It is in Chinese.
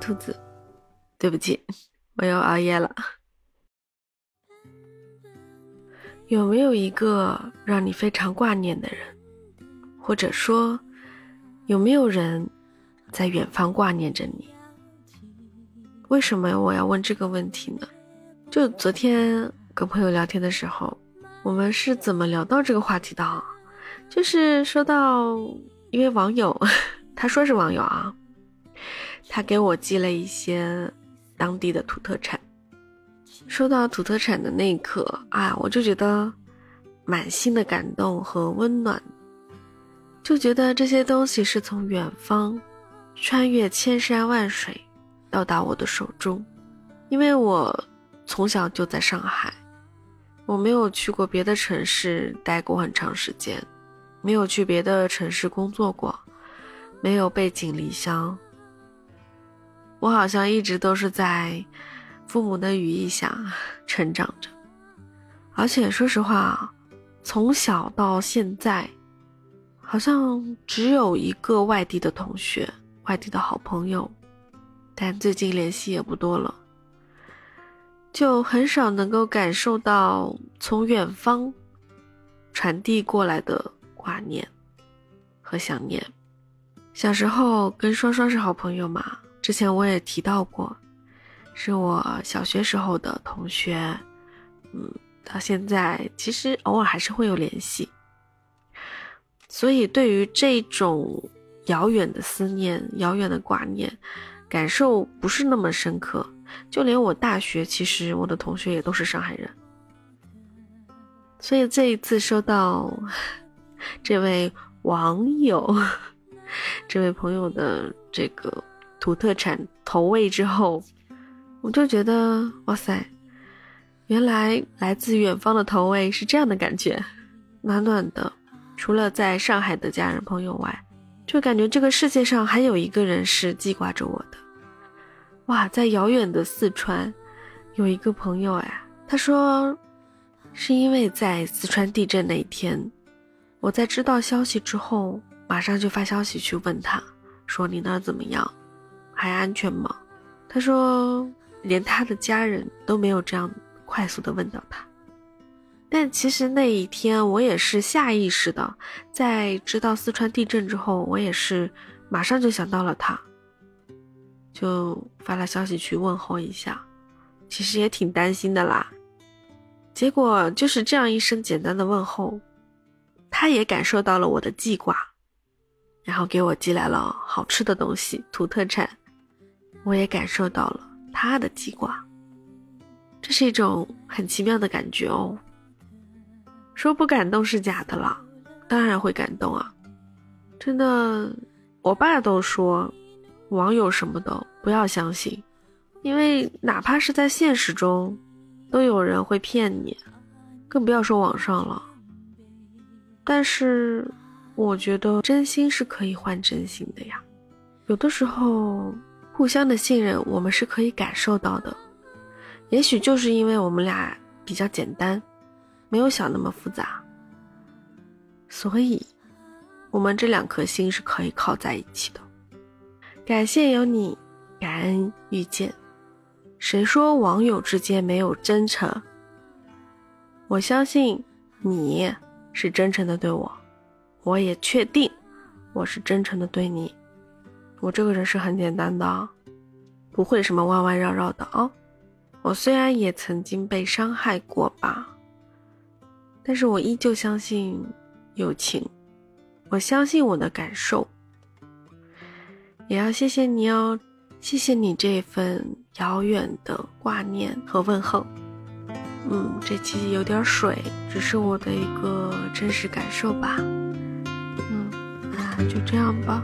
兔子对不起，我又熬夜了。有没有一个让你非常挂念的人，或者说，有没有人在远方挂念着你？为什么我要问这个问题呢？就昨天跟朋友聊天的时候，我们是怎么聊到这个话题的？就是说到一位网友，他说是网友啊，他给我寄了一些。当地的土特产，收到土特产的那一刻啊，我就觉得满心的感动和温暖，就觉得这些东西是从远方穿越千山万水到达我的手中。因为我从小就在上海，我没有去过别的城市待过很长时间，没有去别的城市工作过，没有背井离乡。我好像一直都是在父母的羽翼下 成长着，而且说实话，从小到现在，好像只有一个外地的同学、外地的好朋友，但最近联系也不多了，就很少能够感受到从远方传递过来的挂念和想念。小时候跟双双是好朋友嘛。之前我也提到过，是我小学时候的同学，嗯，到现在其实偶尔还是会有联系。所以对于这种遥远的思念、遥远的挂念，感受不是那么深刻。就连我大学，其实我的同学也都是上海人。所以这一次收到 这位网友、这位朋友的这个。土特产投喂之后，我就觉得哇塞，原来来自远方的投喂是这样的感觉，暖暖的。除了在上海的家人朋友外，就感觉这个世界上还有一个人是记挂着我的。哇，在遥远的四川，有一个朋友哎，他说是因为在四川地震那一天，我在知道消息之后，马上就发消息去问他，说你那怎么样？还安全吗？他说，连他的家人都没有这样快速的问到他。但其实那一天，我也是下意识的，在知道四川地震之后，我也是马上就想到了他，就发了消息去问候一下。其实也挺担心的啦。结果就是这样一声简单的问候，他也感受到了我的记挂，然后给我寄来了好吃的东西，土特产。我也感受到了他的记挂，这是一种很奇妙的感觉哦。说不感动是假的了，当然会感动啊！真的，我爸都说，网友什么的不要相信，因为哪怕是在现实中，都有人会骗你，更不要说网上了。但是，我觉得真心是可以换真心的呀，有的时候。互相的信任，我们是可以感受到的。也许就是因为我们俩比较简单，没有想那么复杂，所以，我们这两颗心是可以靠在一起的。感谢有你，感恩遇见。谁说网友之间没有真诚？我相信你是真诚的对我，我也确定我是真诚的对你。我这个人是很简单的，不会什么弯弯绕绕的啊。我虽然也曾经被伤害过吧，但是我依旧相信友情，我相信我的感受。也要谢谢你哦，谢谢你这份遥远的挂念和问候。嗯，这期有点水，只是我的一个真实感受吧。嗯，那就这样吧。